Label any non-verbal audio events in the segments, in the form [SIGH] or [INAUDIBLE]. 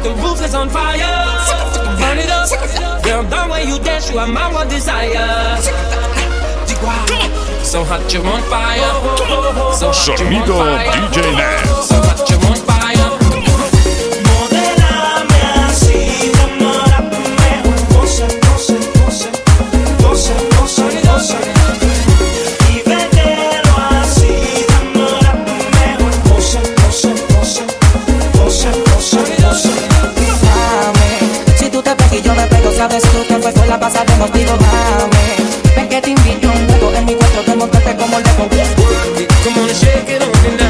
like the roof is on fire. Burn it up. Girl, the way you dance, you are my one desire. So hot, you're on fire. So hot, you're on fire. Sonido DJ Lance. So hot, you're on fire. sabes tú que el cuerpo la pasaremos Digo, dame Ven que te invito un juego En mi cuarto que montarte como el Come on and shake it on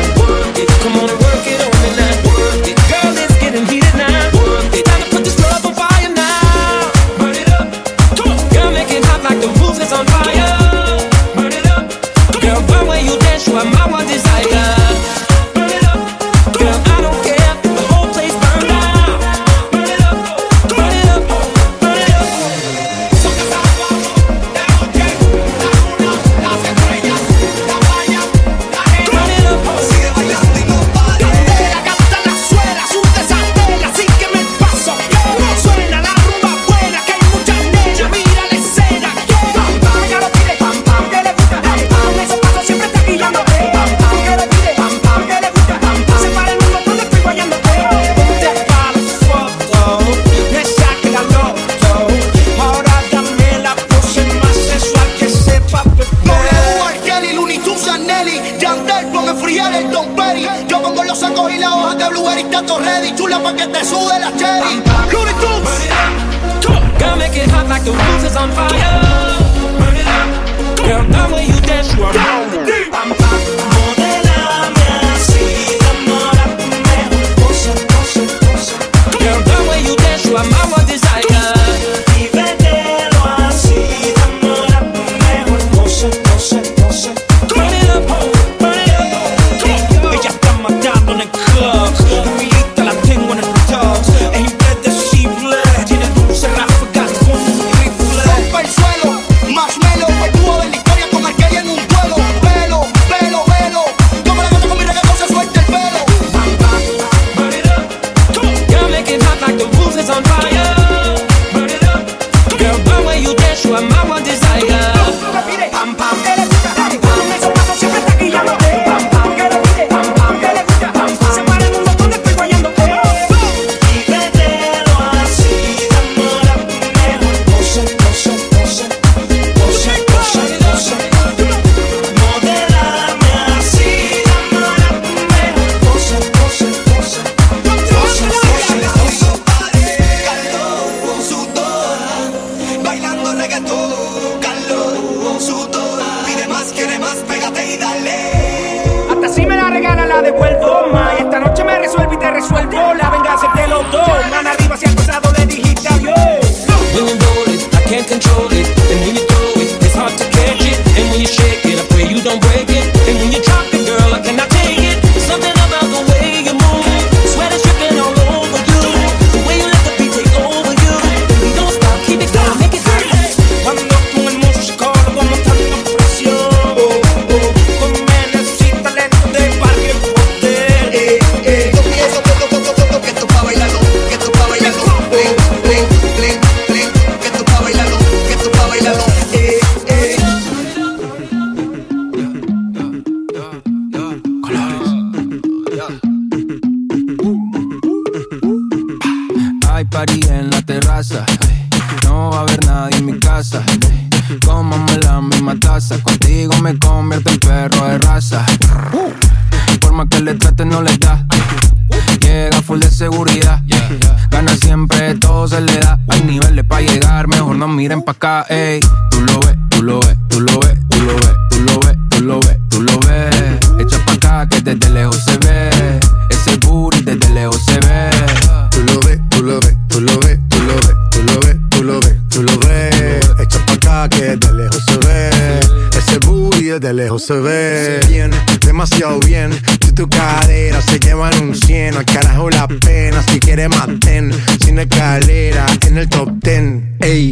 en el top ten. Ey,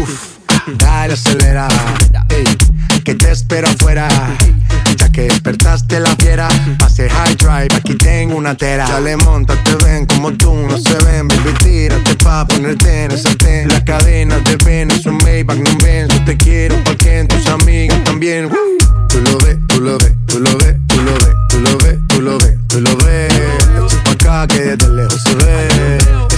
uff, dale acelera. Ey, que te espero afuera. Ya que despertaste la fiera, pase high drive, aquí tengo una tera. Dale, monta, te ven como tú, no se ven. Baby, tírate pa' ponerte en el sartén. Las cadenas de ven, es un Maybach, no ven. Yo te quiero porque tus amigas también. Tú lo ves, tú lo ves, tú lo ves, tú lo ves, tú lo ves, tú lo ves, tú lo ves. Echa pa' acá que desde lejos se ve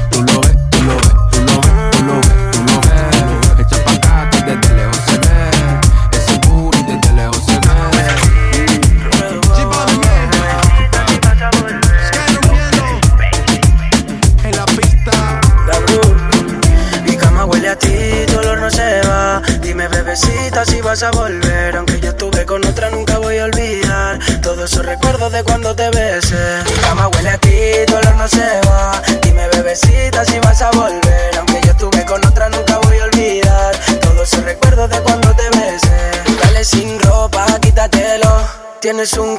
Recuerdos de cuando te besé. Mi cama huele a ti, tu olor no se va. Dime, bebecita, si vas a volver. Aunque yo estuve con otra, nunca voy a olvidar. Todos esos recuerdos de cuando te besé. Dale sin ropa, quítatelo. Tienes un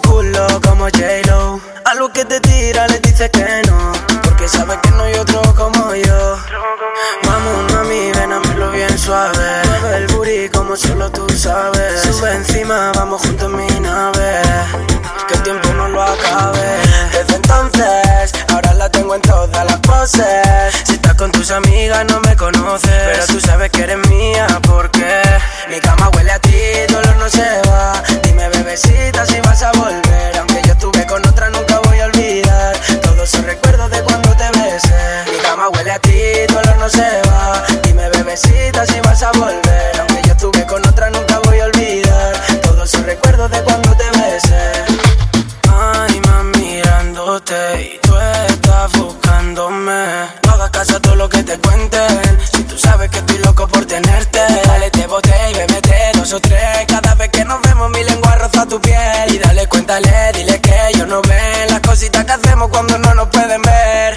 Y dale, cuéntale, dile que ellos no ven las cositas que hacemos cuando no nos pueden ver.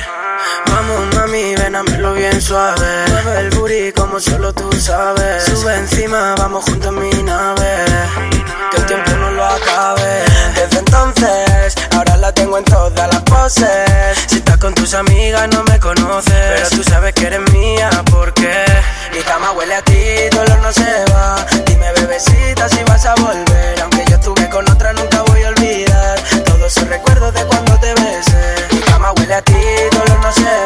Vamos, mami, ven a verlo bien suave. Mueve el booty como solo tú sabes. Sube encima, vamos juntos en mi nave. Que el tiempo no lo acabe. Desde entonces, ahora la tengo en todas las poses. Si estás con tus amigas, no me conoces. Pero tú sabes que eres mía, porque mi cama huele a ti, tu olor no se va. Dime, bebecita, si vas a volver. Aunque yo estuve con De cuando te besé. Mi cama huele a ti, tu olor no se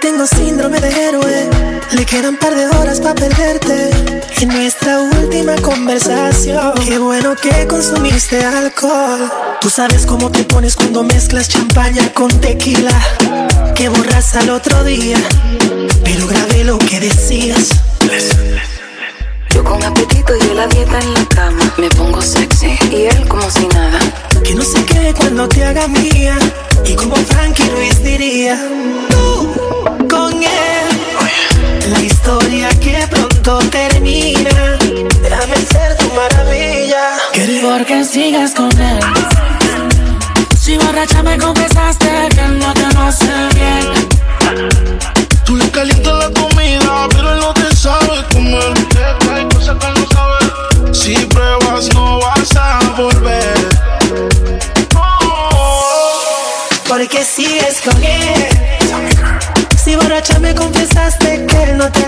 tengo síndrome de héroe. Le quedan par de horas para perderte. En nuestra última conversación, qué bueno que consumiste alcohol. Tú sabes cómo te pones cuando mezclas champaña con tequila. Que borras al otro día, pero grabé lo que decías. Yo con apetito y la dieta en la cama. Me pongo sexy y él con cuando te haga mía. Y como Frankie Luis diría, tú con él. La historia que pronto termina. Déjame ser tu maravilla. Porque sigas con él. Si borracha me confesaste que no te lo hace bien. Tú le calientas la Porque sigues con él. Si borracha me confesaste que no te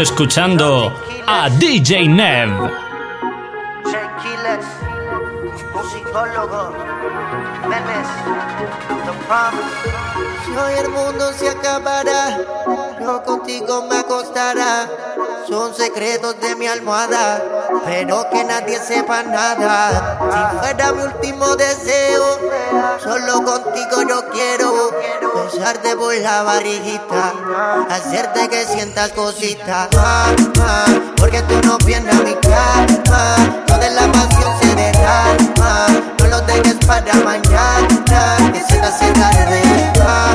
escuchando a DJ Nev. Tranquilas, musicólogo, memes, the promise. Si hoy el mundo se acabará, yo contigo me acostará. Son secretos de mi almohada, pero que nadie sepa nada. Si fuera mi último deseo, solo quiero besarte por la barriguita, hacerte que sientas cositas. Ah, porque tú no a mi cama, donde la pasión se derrama. No lo dejes para mañana, que se te hace tarde. Ah,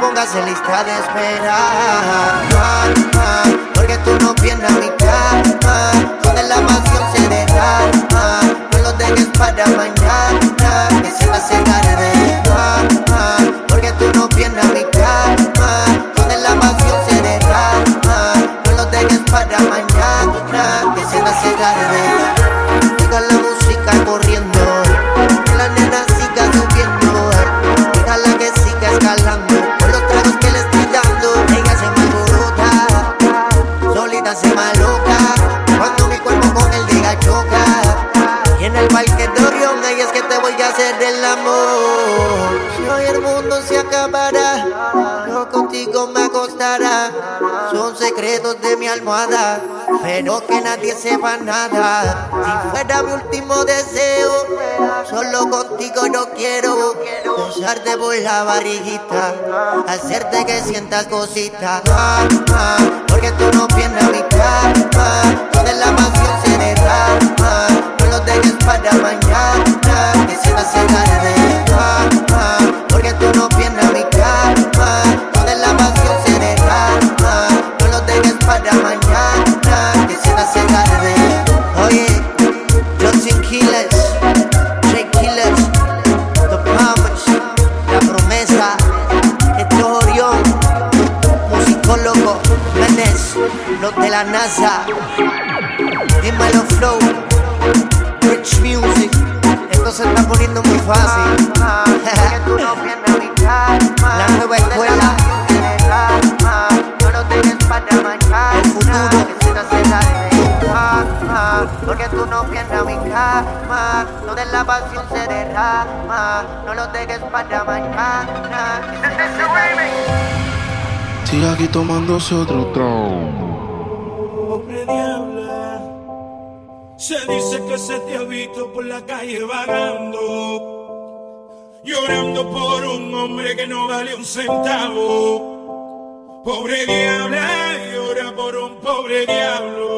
pongas en lista de espera. Ah, porque tú no vienes a mi cama, donde la pasión se derrama. No lo dejes para mañana, pero que nadie sepa nada. Si fuera mi último deseo, solo contigo yo quiero besarte por la barriguita, hacerte que sientas cositas. Ah, ah, porque tú no vienes a mi cama, donde la pasión se derrama. No lo dejes para mañana, que se te hace tarde. Ah, la NASA, dímelo Flow, Rich Music, esto se está poniendo muy fácil. La nueva escuela, el futuro. Porque tú no a mi cama, donde la pasión se derrama. No lo dejes para mañana. Sigue aquí tomándose otro Pobre se dice que se te ha visto por la calle vagando, llorando por un hombre que no vale un centavo. Pobre diabla, llora por un pobre diablo.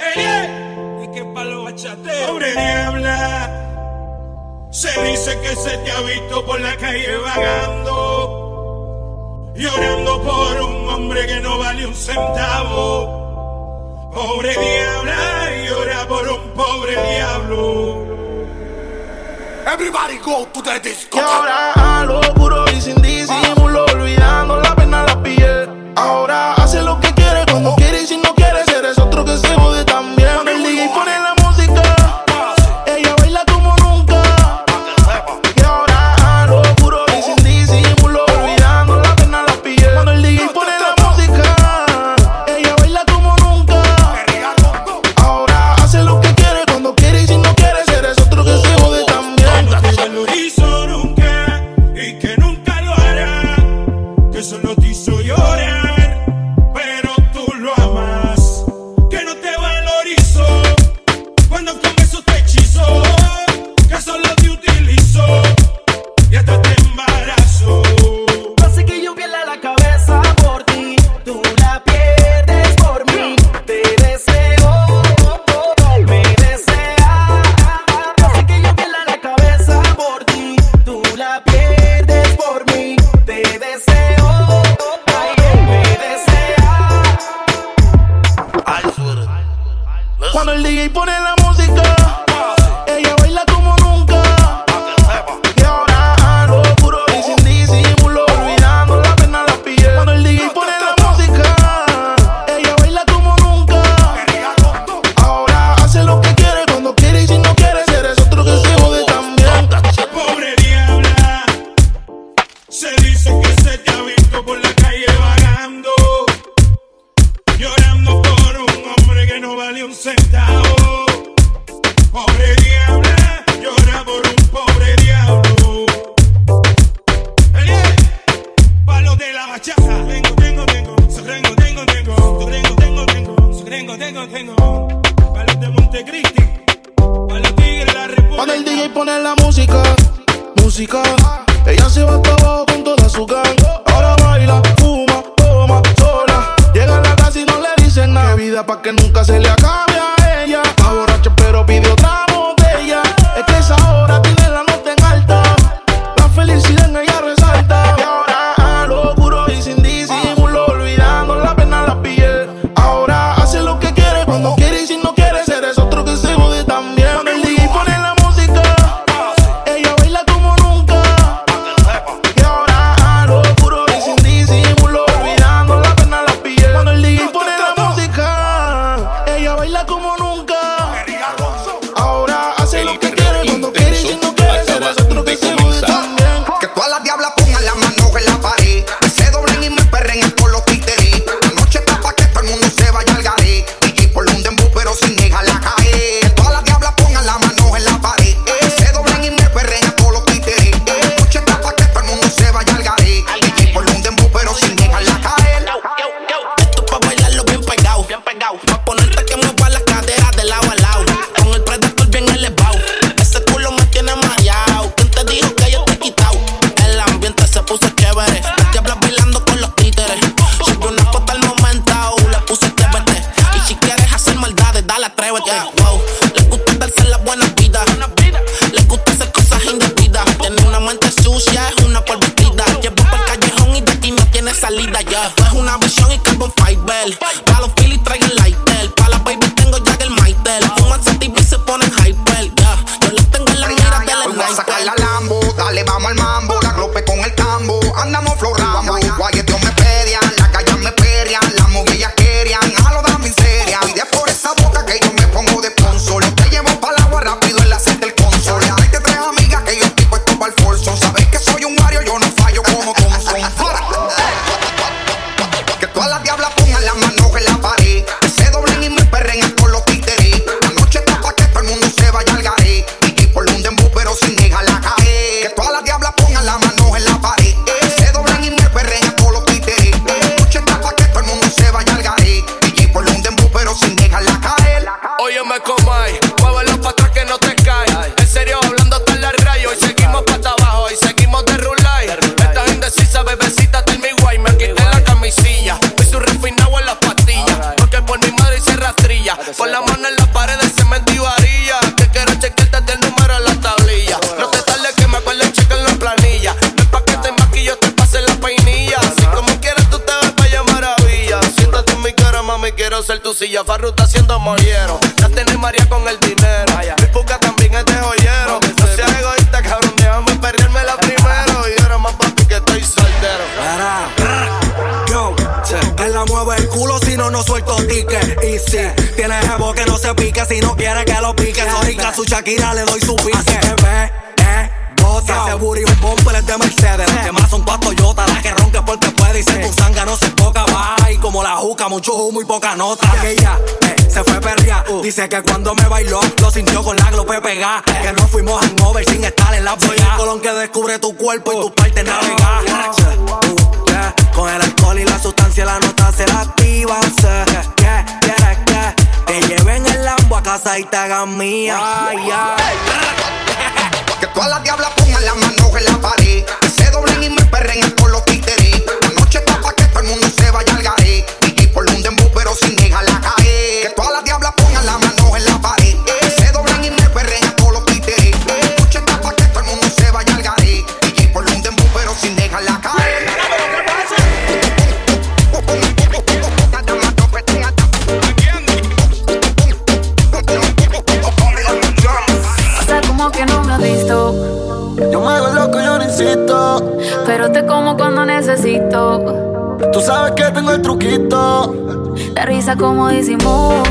¡Ey, ey! Es que palo bachate. Pobre diabla, se dice que se te ha visto por la calle vagando llorando por un hombre que no vale un centavo. Pobre diabla, llora por un pobre diablo. Everybody go to the disco. Y ahora a lo puro y sin disimulo, Monte Cuando el DJ pone la música, música. Ella se va hasta abajo con toda su gang. Ahora baila, fuma, toma, sola. Llega a la casa y no le dicen nada. Que vida pa' que nunca se le acabe. mucho muy poca nota. Que ella eh, se fue perria. Uh. Dice que cuando me bailó, lo sintió con la glope pegada. Eh. Que no fuimos hangover sin estar en la polla. Colón que descubre tu cuerpo y uh. tus partes navegar. Uh. Con el alcohol y la sustancia, la nota se la activa. Yeah, yeah, te lleven el lambo a casa y te hagan mía. [LAUGHS] Que tú a la diabla como dizimou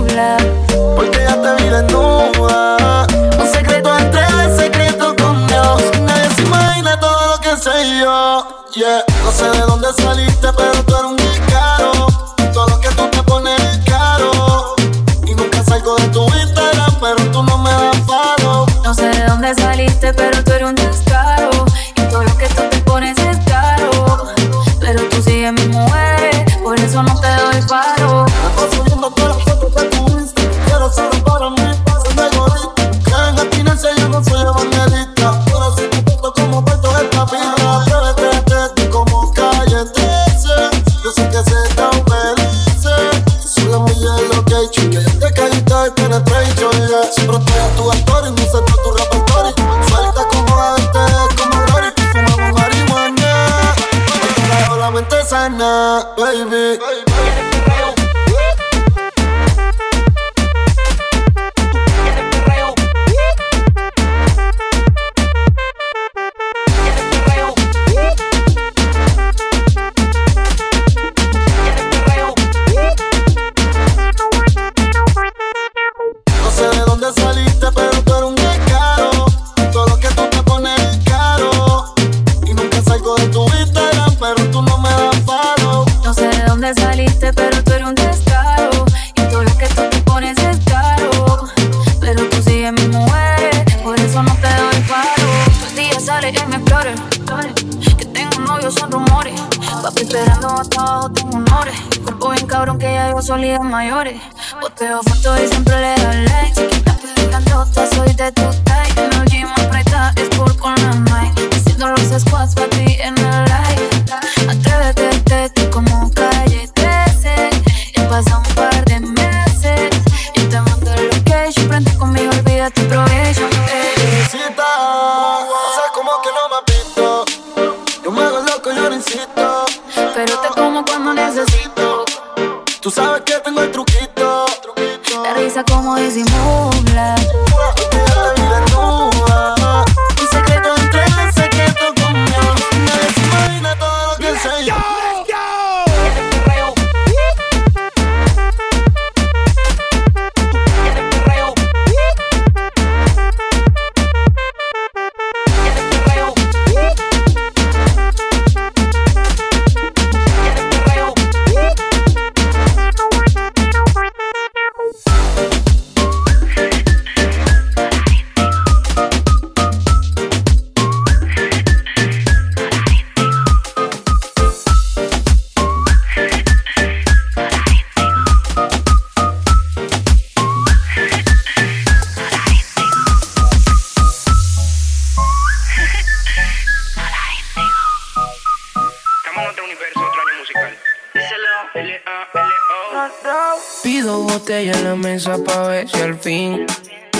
pa' ver si al fin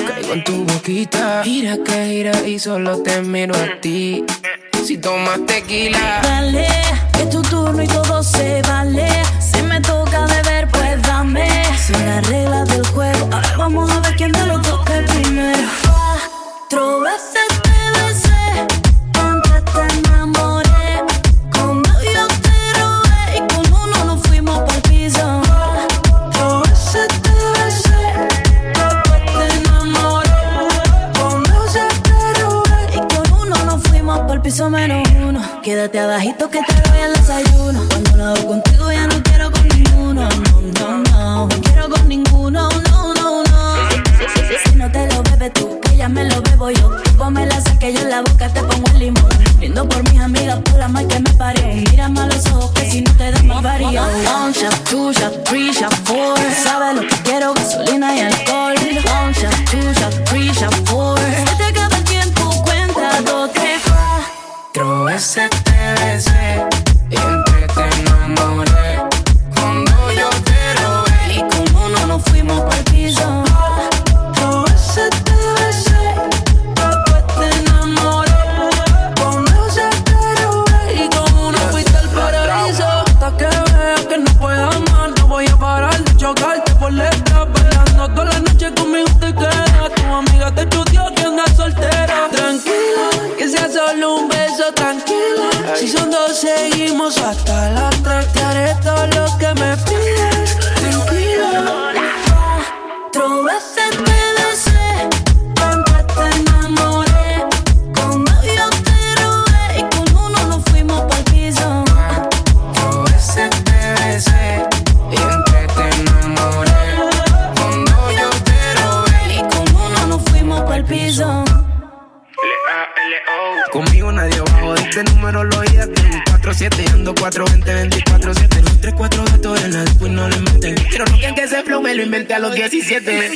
caigo en tu boquita. Gira que gira y solo te miro a ti. Si tomas tequila, dale, es tu turno y todo se vale. Si me toca beber, pues dame. Son las reglas del juego. A ver, vamos a ver quién de los dos primero. Cuatro veces. Quédate abajito que te doy el desayuno. Cuando lo hago contigo ya no quiero con ninguno. No, no, no. No quiero con ninguno. No, no, no. Si no te lo bebes tú, que ya me lo bebo yo. Tú me la saque yo en la boca te pongo el limón. Brindo por mis amigas, por la mal que me paré. Mírame a los ojos que si no te das más varía. One shot, two shot, three shot, four. Sabes lo que quiero, gasolina y alcohol. mi. Quiero no que ese flow me lo inventé a los 17.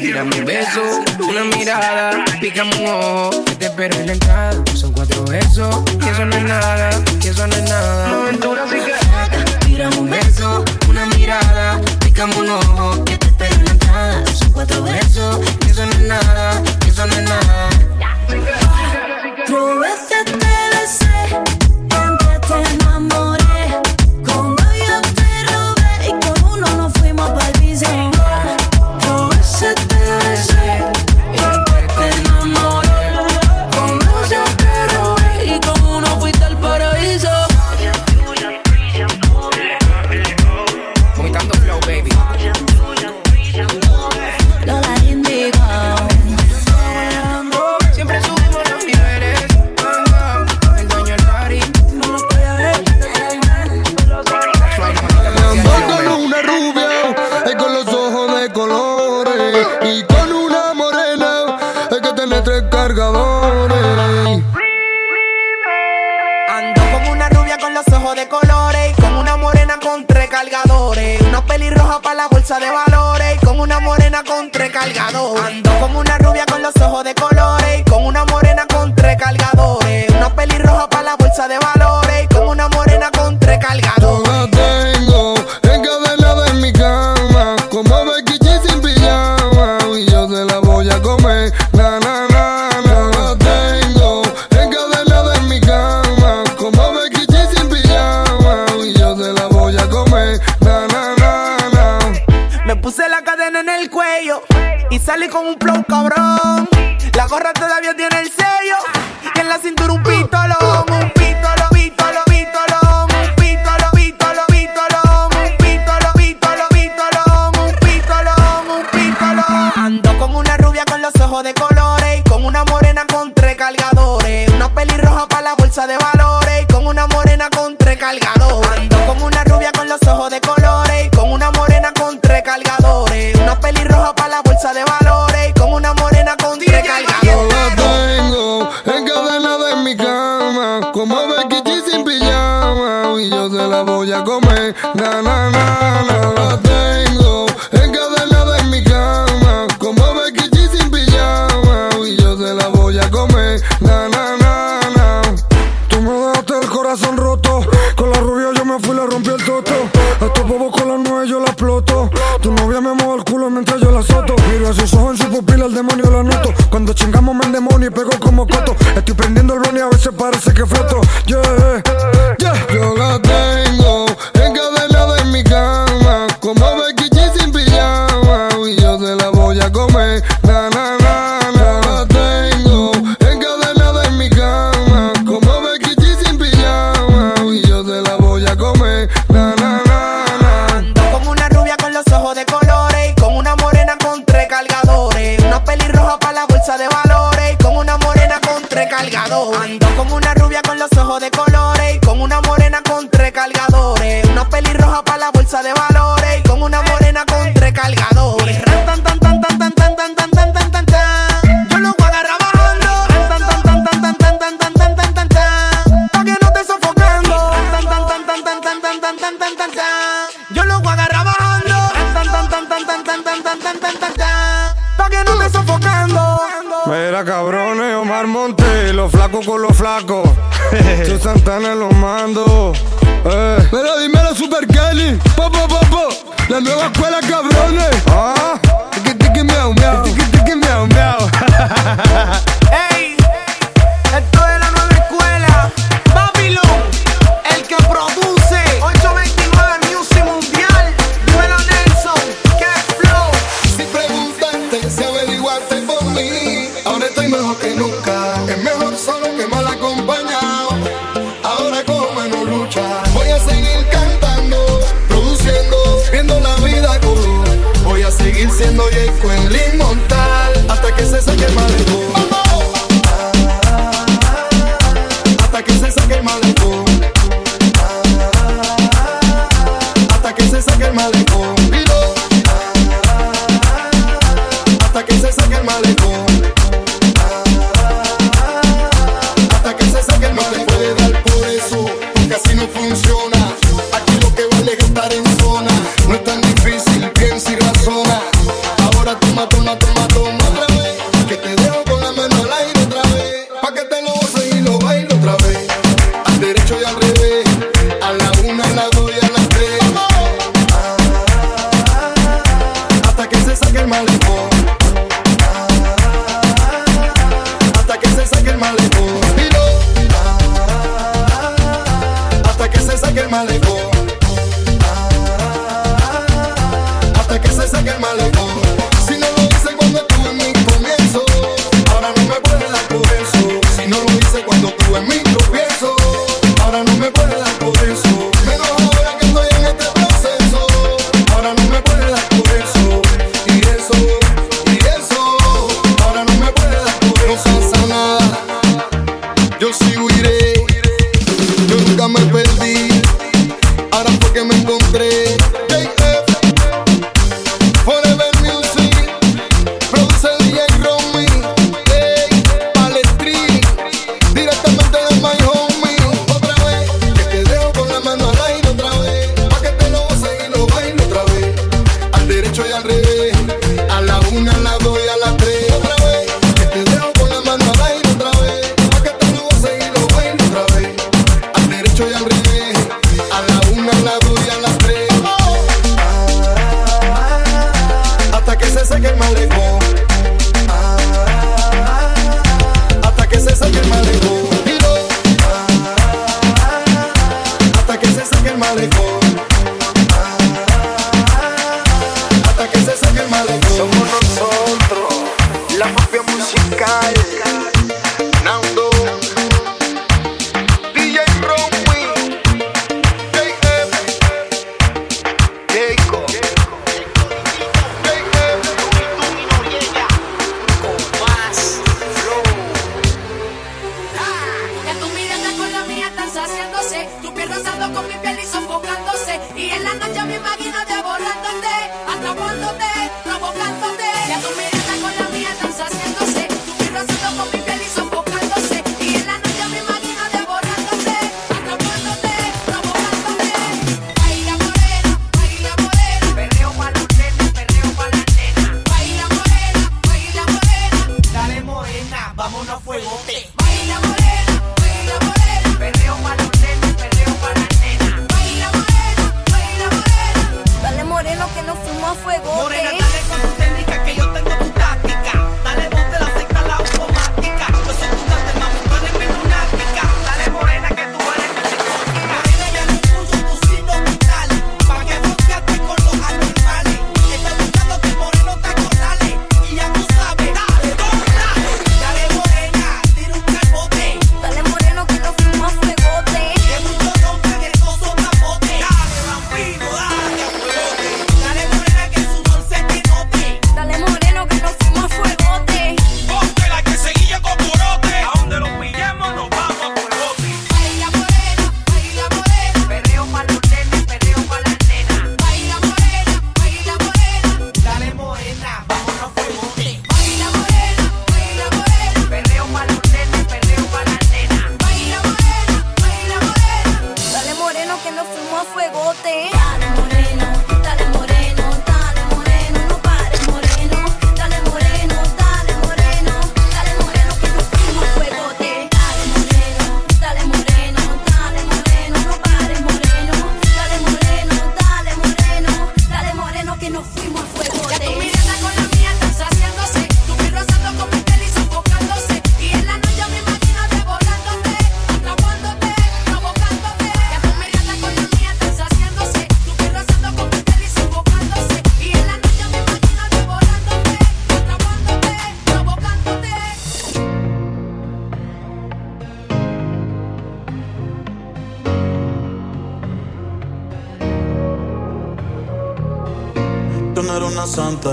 Tírame un beso, una mirada, pícame un ojo. Que te espero en la entrada. Son cuatro besos, que eso no es nada, que eso no es nada. Una aventura así que. Tírame un beso, una mirada, pícame un ojo. Que te espero en la entrada. Son cuatro besos, que eso no es nada, que eso no es nada. Otro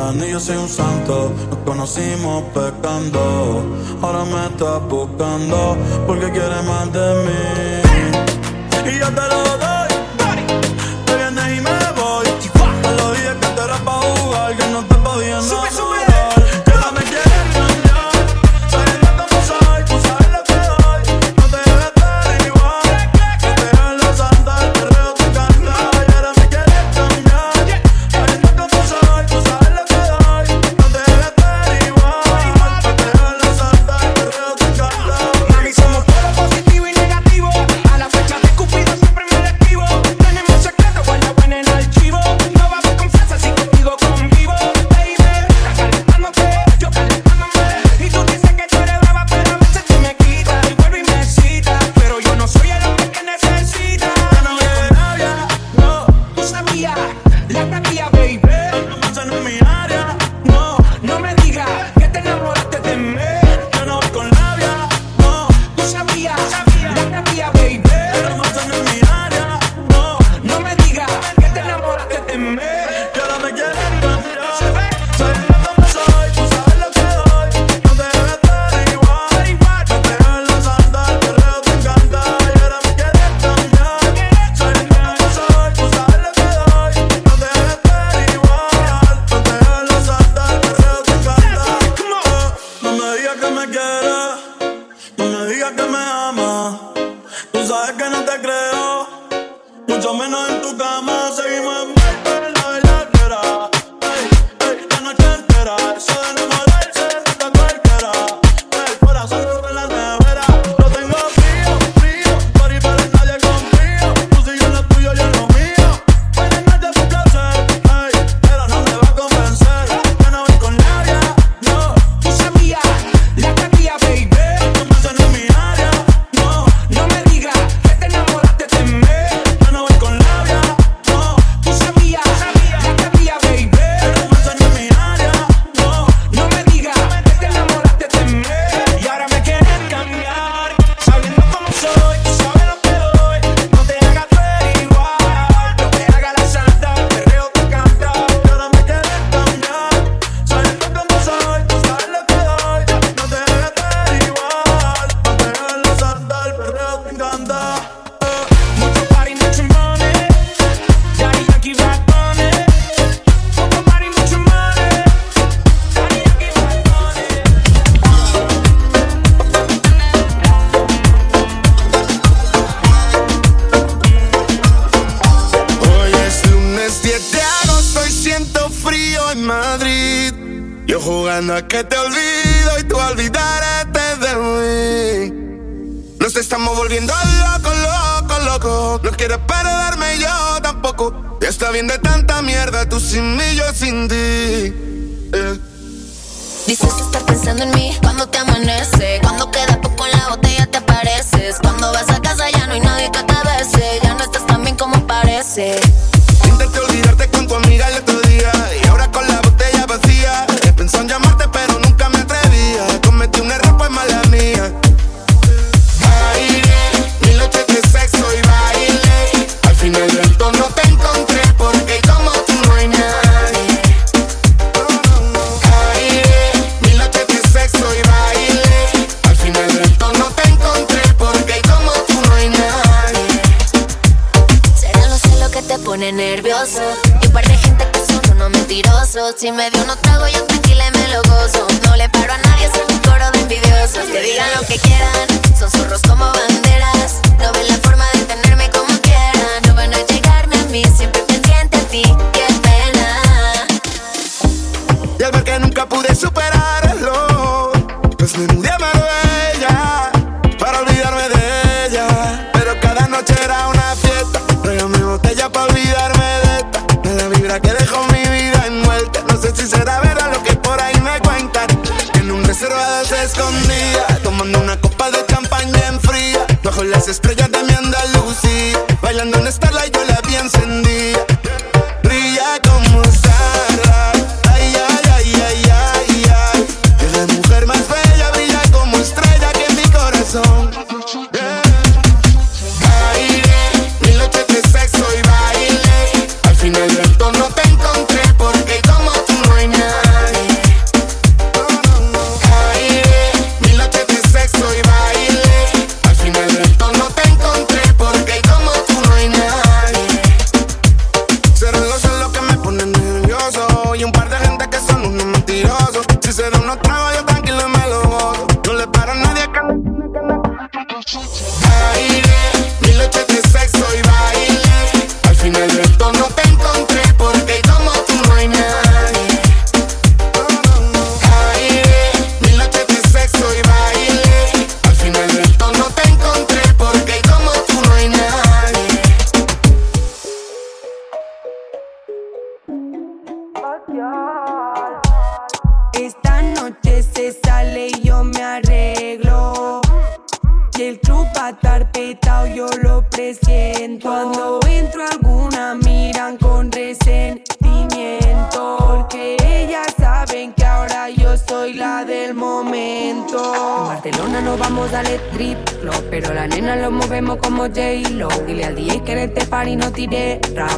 Dani, yo soy un santo, nos conocimos pecando. Ahora me estás buscando porque quieres más de mí. Y yo te lo Jugando a que te olvido y tú olvidarte de mí. Nos estamos volviendo locos, locos, locos. No quieres perderme yo tampoco. Ya está bien de tanta mierda, tú sin mí, yo sin ti. Eh. Dices estar pensando en mí cuando te amanece Si me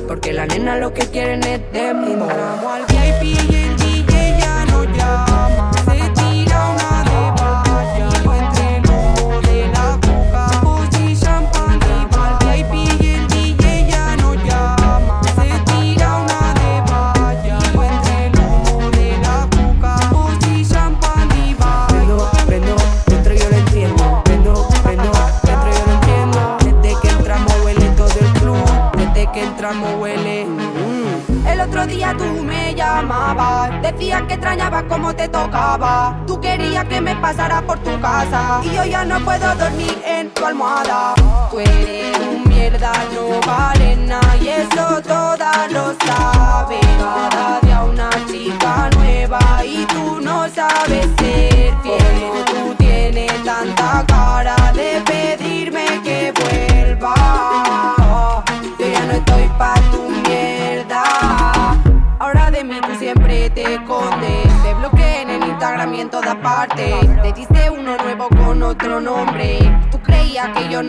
porque la nena lo que quieren es demo.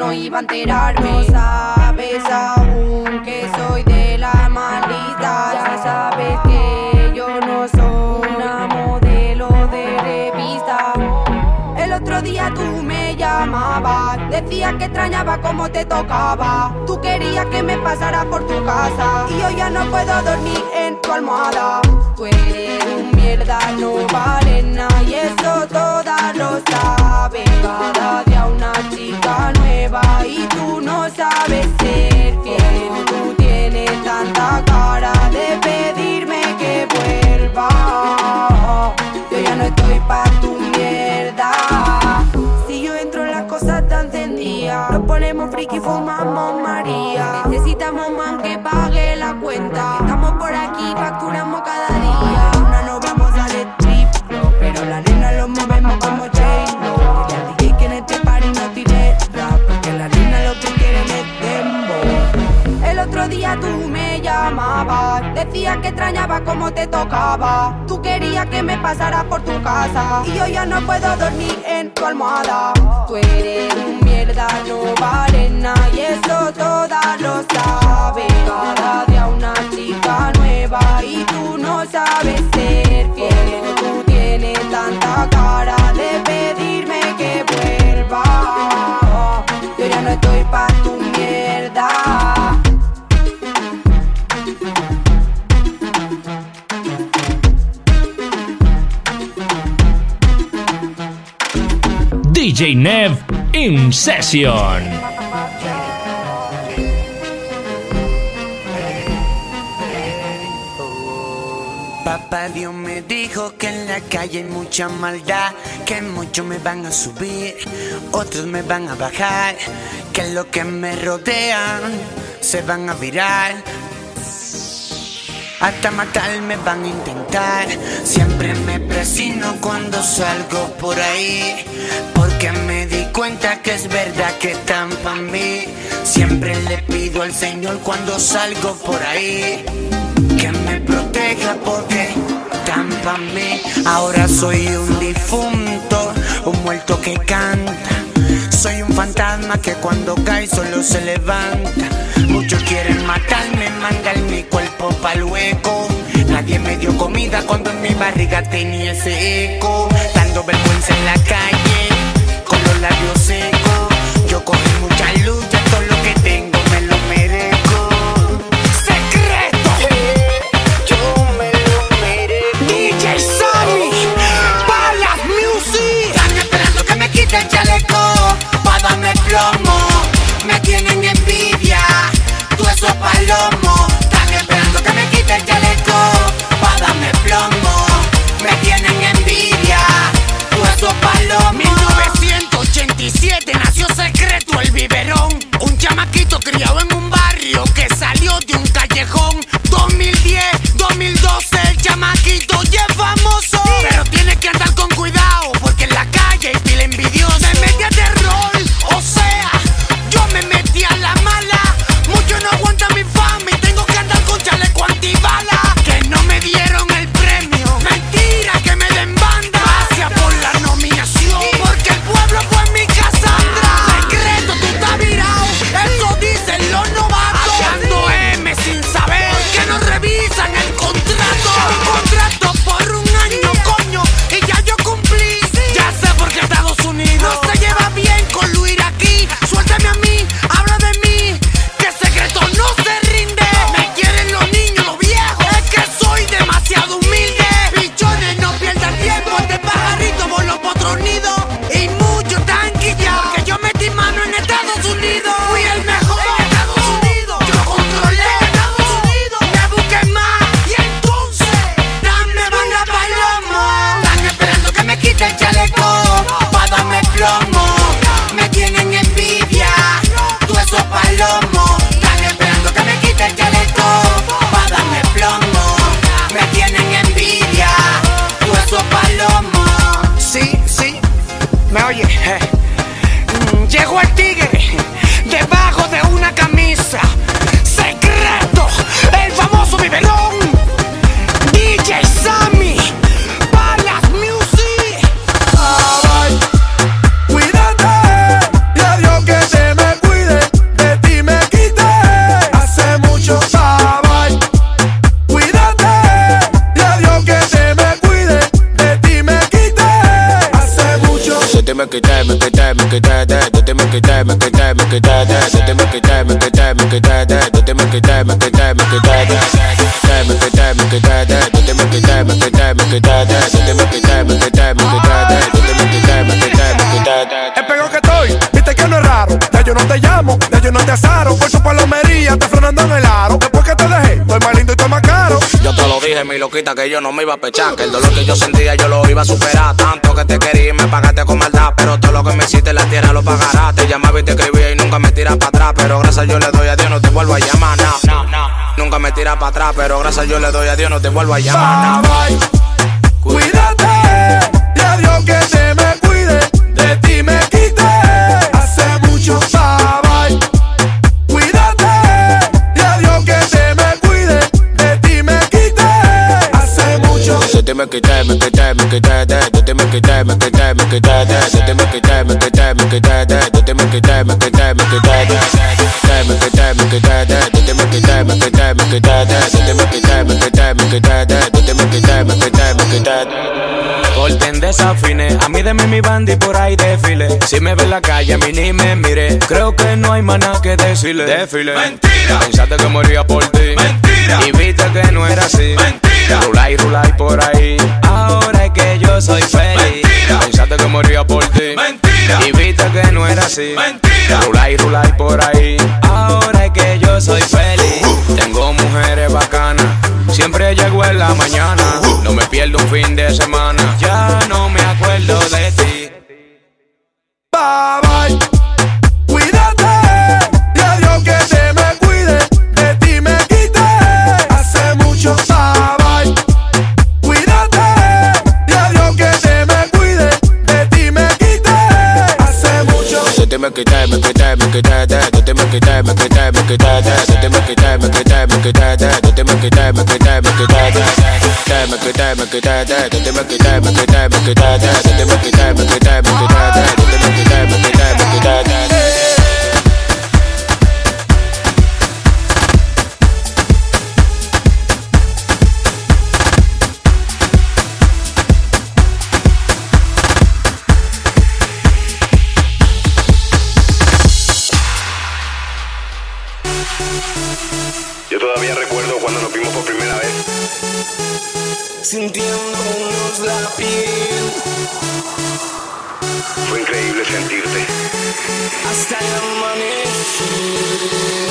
No iba a enterarme. No sabes aún que soy de la maldita. Ya sabes que yo no soy una modelo de revista. El otro día tú me llamabas, decías que extrañaba cómo te tocaba. Tú querías que me pasara por tu casa y yo ya no puedo dormir en tu almohada. Tú eres un mierda, no vales nada y eso todas lo saben. Cada día una nueva y tú no decías que extrañaba cómo te tocaba. Tú querías que me pasara por tu casa y yo ya no puedo dormir en tu almohada. Tú eres un mierda, no vales nada y eso todas lo saben. Cada día una chica nueva y tú no sabes ser fiel. Tú tienes tanta cara de pedirme que vuelva. Yo ya no estoy pa' tu mierda. DJ Nev in session. Papá Dios me dijo que en la calle hay mucha maldad, que muchos me van a subir, otros me van a bajar, que los que me rodean se van a virar. Hasta matarme van a intentar. Siempre me presino cuando salgo por ahí. Porque me di cuenta que es verdad que están pa' mí. Siempre le pido al Señor cuando salgo por ahí. Que me proteja porque están pa' mí. Ahora soy un difunto, un muerto que canta. Soy un fantasma que cuando cae solo se levanta. Muchos quieren matarme, mandar mi cuerpo pa'l hueco. Nadie me dio comida cuando en mi barriga tenía ese eco. Dando vergüenza en la calle, con los labios secos. un chamaquito criado Ya yo no te llamo, ya yo no te azaro. Por tu palomería, te frenando en el aro. Después que te dejé, estoy más lindo y estoy más caro. Yo te lo dije, mi loquita, que yo no me iba a pechar. Que el dolor que yo sentía yo lo iba a superar. Tanto que te quería y me pagaste con maldad. Pero todo lo que me hiciste en la tierra lo pagarás. Te llamaba y te escribía y nunca me tiras para atrás. Pero gracias yo le doy a Dios, no te vuelvo a llamar. No, no. Nunca me tiras para atrás. Pero gracias yo le doy a Dios, no te vuelvo a llamar. Bye, bye. Cuídate, y a Dios que te me mucho. Bye bye. te me quité, me quité, me quité, de, yo te me quité, me quité, me quité, de, me quité, me quité, me de, yo te me quité, me quité, me quité, de, me quité, me quité, de, yo te me quité, me quité, me quité, de, A mí deme mi banda y por ahí desfile. Si me ve en la calle, a mí ni me mire. Creo que no hay más nada que decirle. Desfile. Mentira. Pensaste que moría por ti. Mentira. Y viste que no era así. Mentira. Rula y rula y por ahí. Ahora es que yo soy feliz. Mentira. Pensaste que moría por ti. Mentira. Y viste que no era así. Mentira. Rula y rula y por ahí. Ahora es que yo soy feliz. Tengo mujeres bacanas. Siempre llego en la mañana. No me pierdo un fin de semana. Ya no me acuerdo de ti. Bye, bye. Cuídate, y a Dios que te me cuide. De ti me quité hace they make it die, make it die, make it die, die. That make it die, make it die, make it die, die. That make it die, make it die, make it die, die. Make it die, make it die, die. That make it die, make it die, make it die, die. That make it die, make it die, make it die, die. Sintiéndonos la piel Fue increíble sentirte. hasta el amanecer.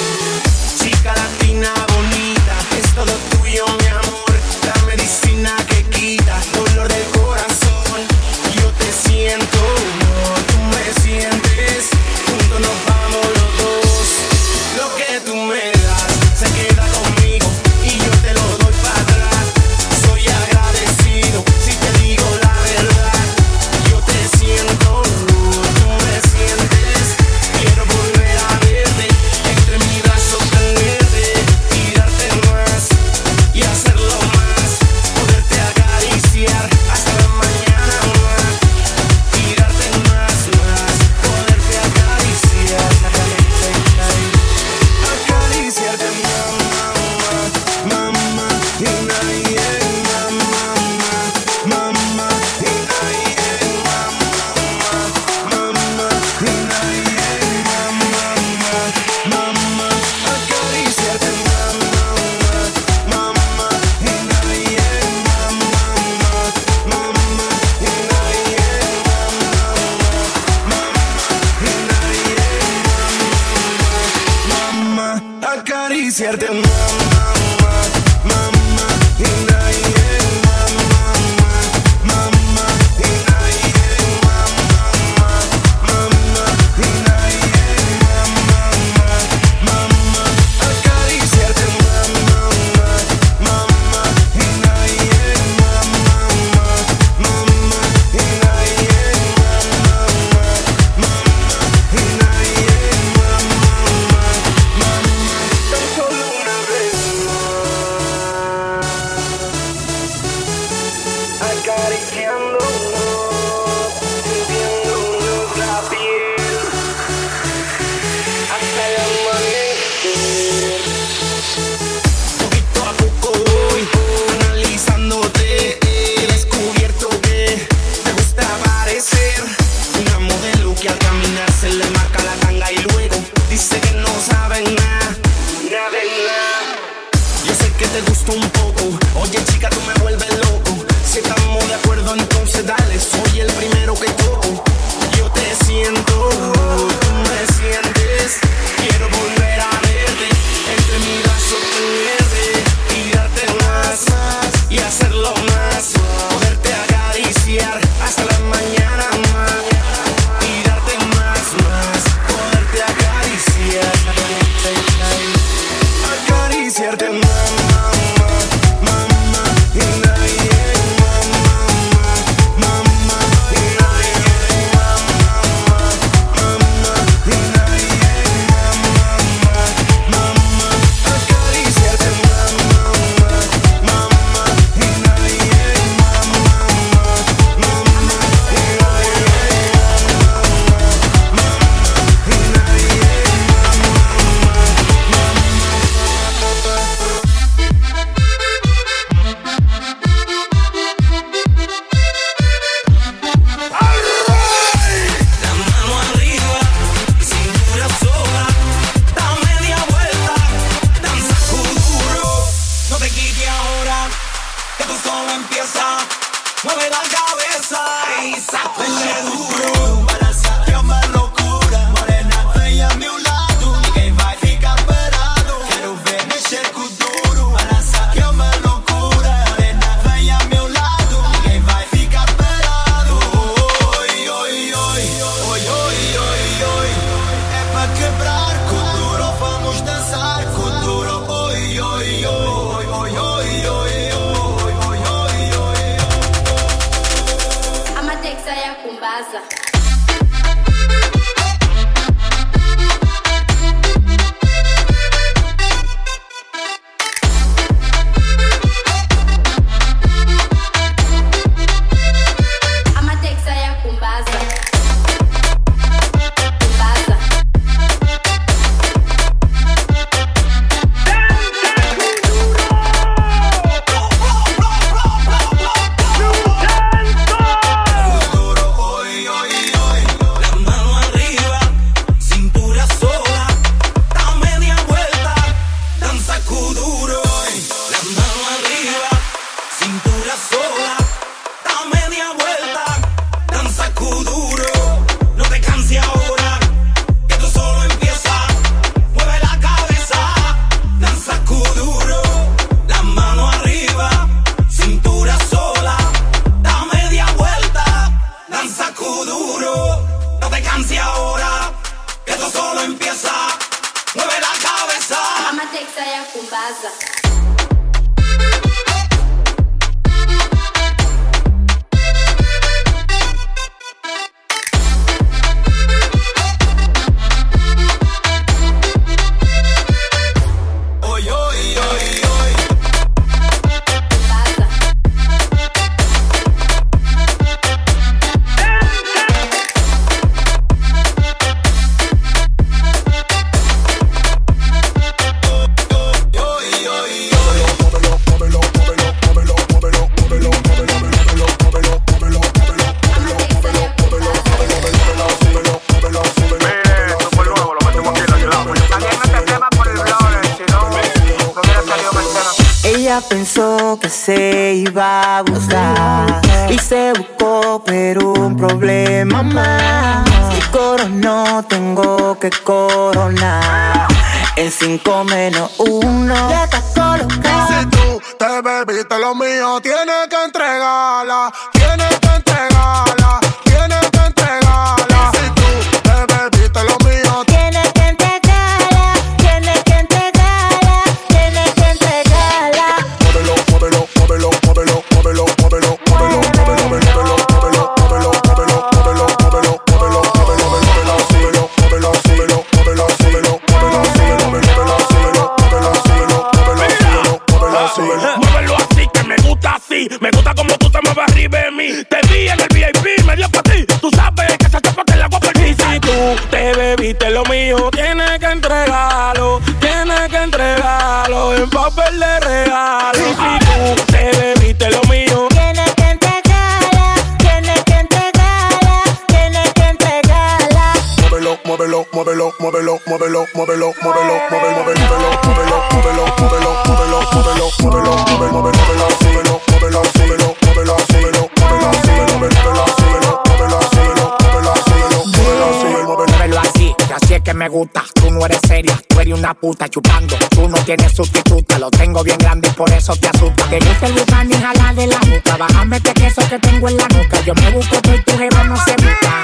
Me gusta. Tú no eres seria, tú eres una puta chupando. Tú no tienes sustituta, lo tengo bien grande y por eso te asusta. Te gusta el bután y jalar de la nuca. Bájame este queso que tengo en la nuca. Yo me busco tú y tu jeva no se busca.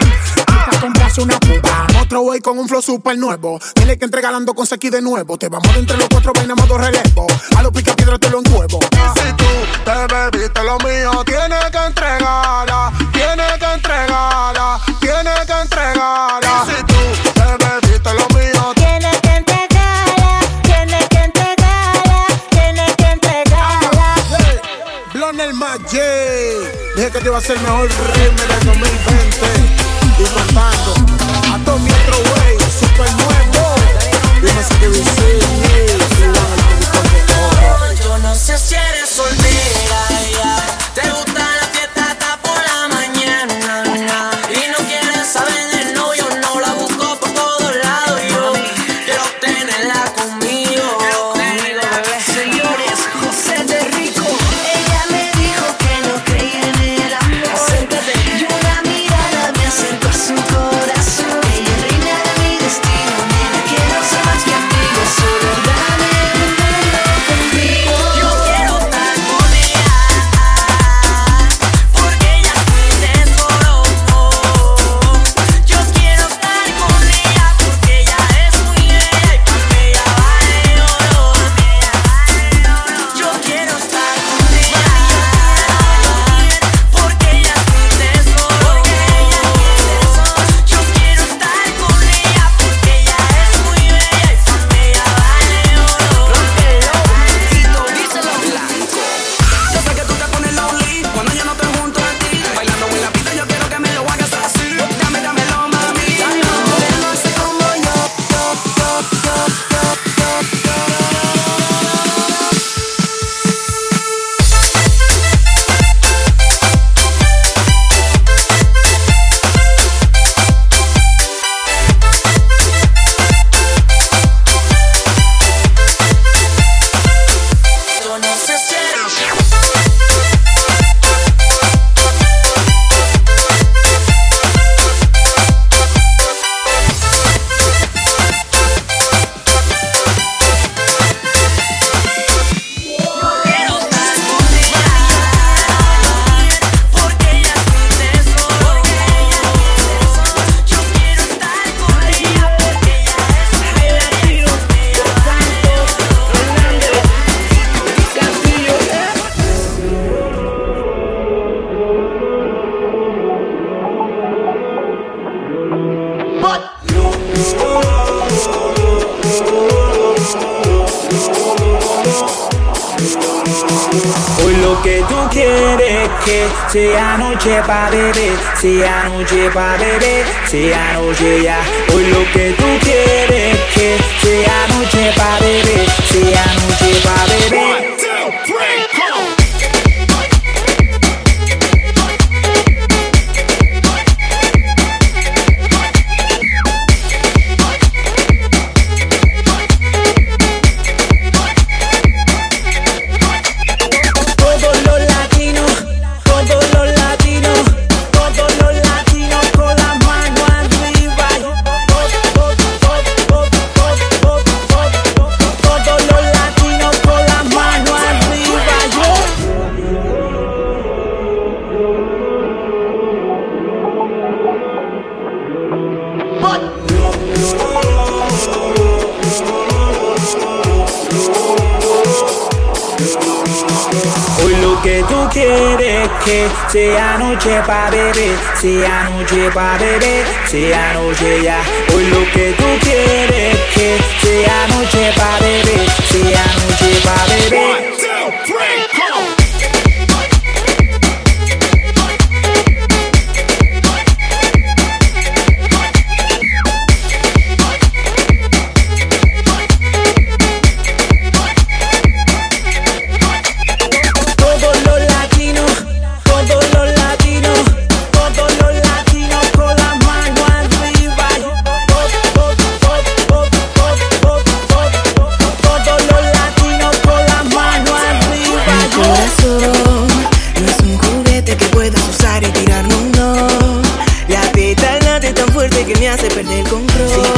Comprando hace una puta. Otro güey con un flow super nuevo. Tiene que entregalando con aquí de nuevo. Te vamos de entre los cuatro vainas modo relevo. A los pica piedra te lo encuevo. Y si tú te bebiste lo mío, tienes que entregarla. Tienes que entregarla. Tienes que entregarla. Y si tú Que te iba a ser mejor ritmo del 2020. Y contando. A Tommy otro güey, super nuevo. Dime si que Yo noche pa' beber, sea noche pa' beber, sea noche ya. Hoy lo que tú pa' beber, sea noche pa' beber, sea noche ya. Hoy lo que tú quieres que sea noche pa' beber, sea noche pa' beber. que me hace perder el control.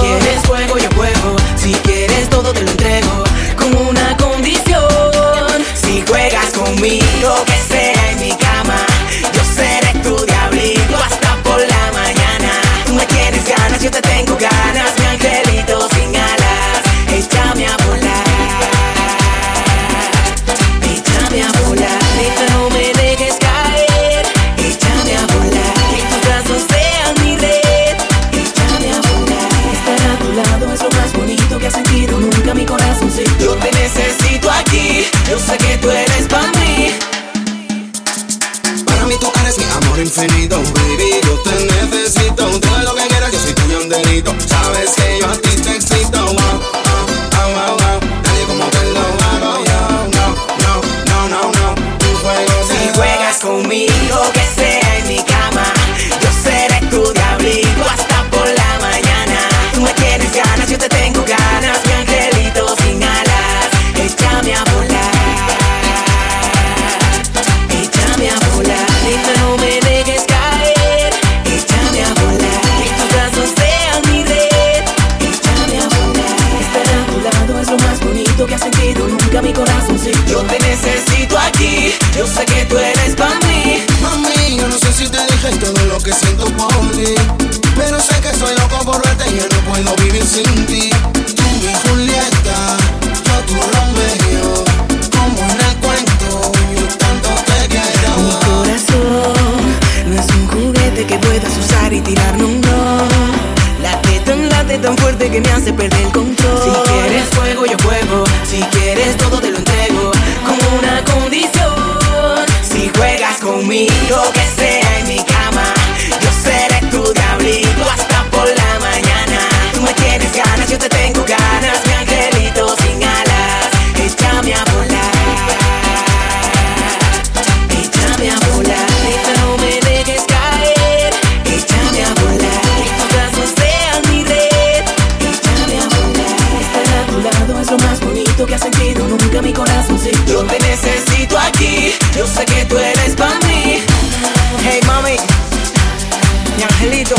eso.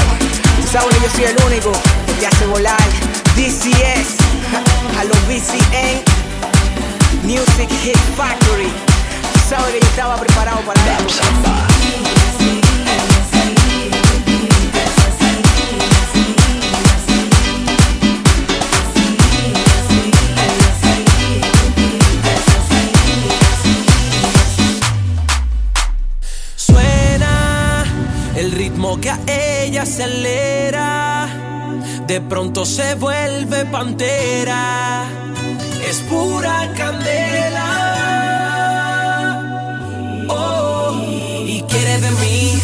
Tú que yo soy el único que te hace volar. DCS, a los BCN, Music Hit Factory. Tú que yo estaba preparado para eso. que a ella acelera, de pronto se vuelve pantera. Es pura candela. Oh, y quiere de mí,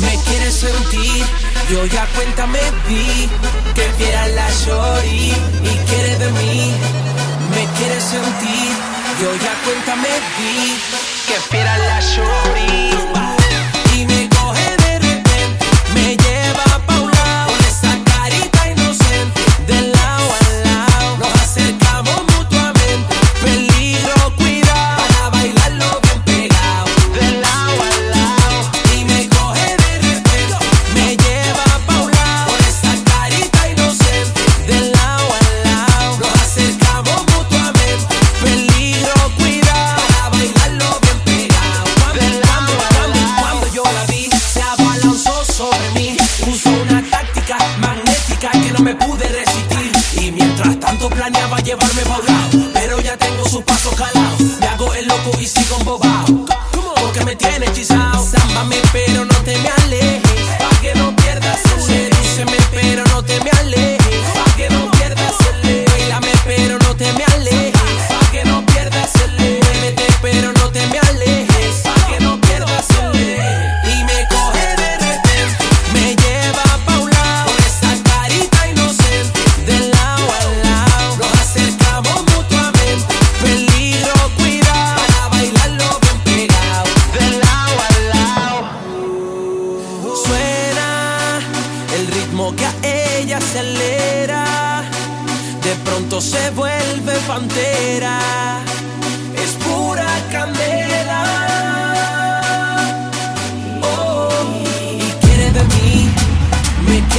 me quiere sentir. Yo ya cuenta me di que viera la shorty y quiere de mí, me quiere sentir. Yo ya cuenta me di que viera la shorty.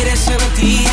quieres sentir